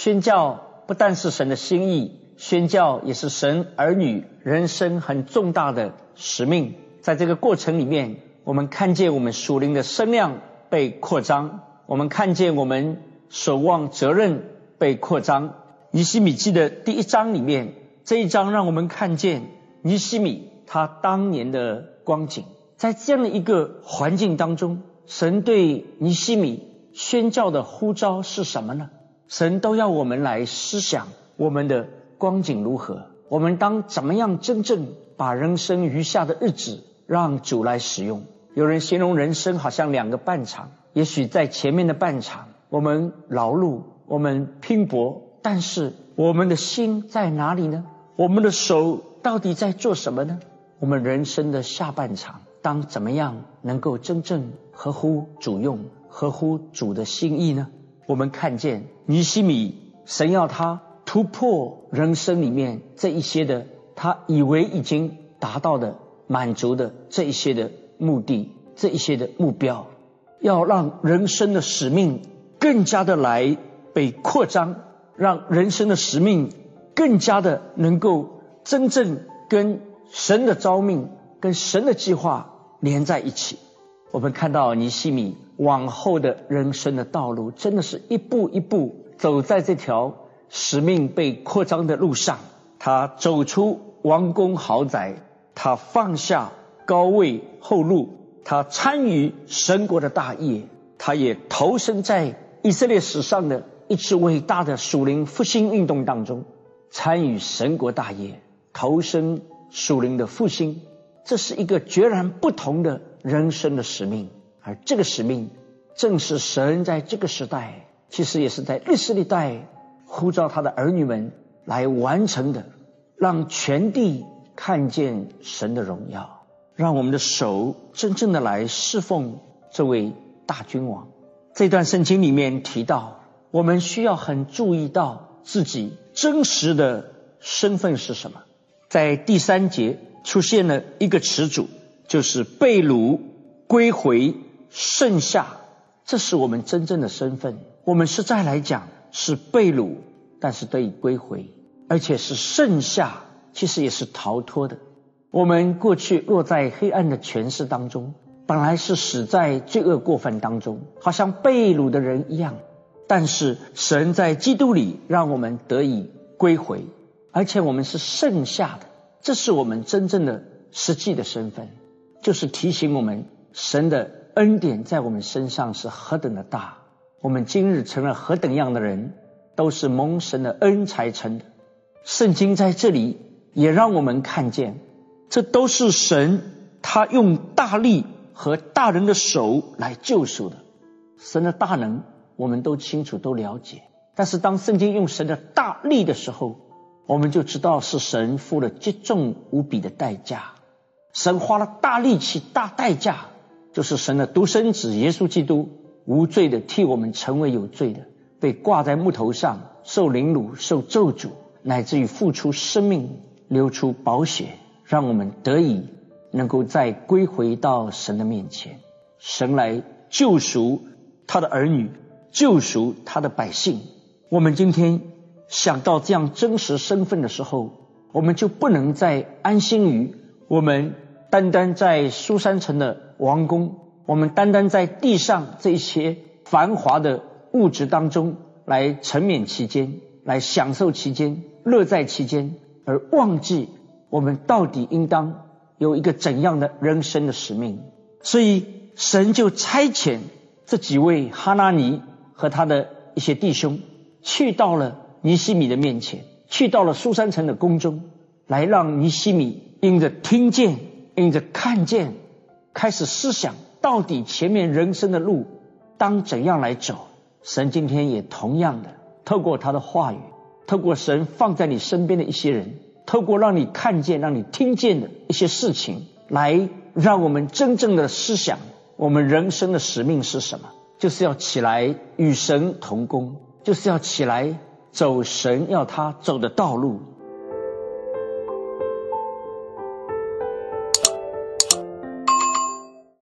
宣教不但是神的心意，宣教也是神儿女人生很重大的使命。在这个过程里面，我们看见我们属灵的声量被扩张，我们看见我们守望责任被扩张。尼西米记的第一章里面，这一章让我们看见尼西米他当年的光景。在这样的一个环境当中，神对尼西米宣教的呼召是什么呢？神都要我们来思想我们的光景如何，我们当怎么样真正把人生余下的日子让主来使用。有人形容人生好像两个半场，也许在前面的半场，我们劳碌，我们拼搏。但是我们的心在哪里呢？我们的手到底在做什么呢？我们人生的下半场，当怎么样能够真正合乎主用、合乎主的心意呢？我们看见尼西米，神要他突破人生里面这一些的，他以为已经达到的、满足的这一些的目的、这一些的目标，要让人生的使命更加的来被扩张。让人生的使命更加的能够真正跟神的召命、跟神的计划连在一起。我们看到尼西米往后的人生的道路，真的是一步一步走在这条使命被扩张的路上。他走出王宫豪宅，他放下高位厚禄，他参与神国的大业，他也投身在以色列史上的。一次伟大的属灵复兴运动当中，参与神国大业，投身属灵的复兴，这是一个截然不同的人生的使命。而这个使命，正是神在这个时代，其实也是在历史历代呼召他的儿女们来完成的，让全地看见神的荣耀，让我们的手真正的来侍奉这位大君王。这段圣经里面提到。我们需要很注意到自己真实的身份是什么。在第三节出现了一个词组，就是被掳归回剩下，这是我们真正的身份。我们实在来讲是被掳，但是得以归回，而且是剩下，其实也是逃脱的。我们过去落在黑暗的权势当中，本来是死在罪恶过犯当中，好像被掳的人一样。但是神在基督里让我们得以归回，而且我们是剩下的，这是我们真正的实际的身份，就是提醒我们神的恩典在我们身上是何等的大。我们今日成了何等样的人，都是蒙神的恩才成的。圣经在这里也让我们看见，这都是神他用大力和大人的手来救赎的，神的大能。我们都清楚，都了解。但是当圣经用神的大力的时候，我们就知道是神付了极重无比的代价。神花了大力气、大代价，就是神的独生子耶稣基督无罪的替我们成为有罪的，被挂在木头上受凌辱、受咒诅，乃至于付出生命、流出宝血，让我们得以能够再归回到神的面前，神来救赎他的儿女。救赎他的百姓。我们今天想到这样真实身份的时候，我们就不能再安心于我们单单在苏山城的王宫，我们单单在地上这些繁华的物质当中来沉湎其间，来享受其间，乐在其间，而忘记我们到底应当有一个怎样的人生的使命。所以神就差遣这几位哈拉尼。和他的一些弟兄去到了尼西米的面前，去到了苏山城的宫中，来让尼西米因着听见、因着看见，开始思想到底前面人生的路当怎样来走。神今天也同样的，透过他的话语，透过神放在你身边的一些人，透过让你看见、让你听见的一些事情，来让我们真正的思想我们人生的使命是什么。就是要起来与神同工，就是要起来走神要他走的道路。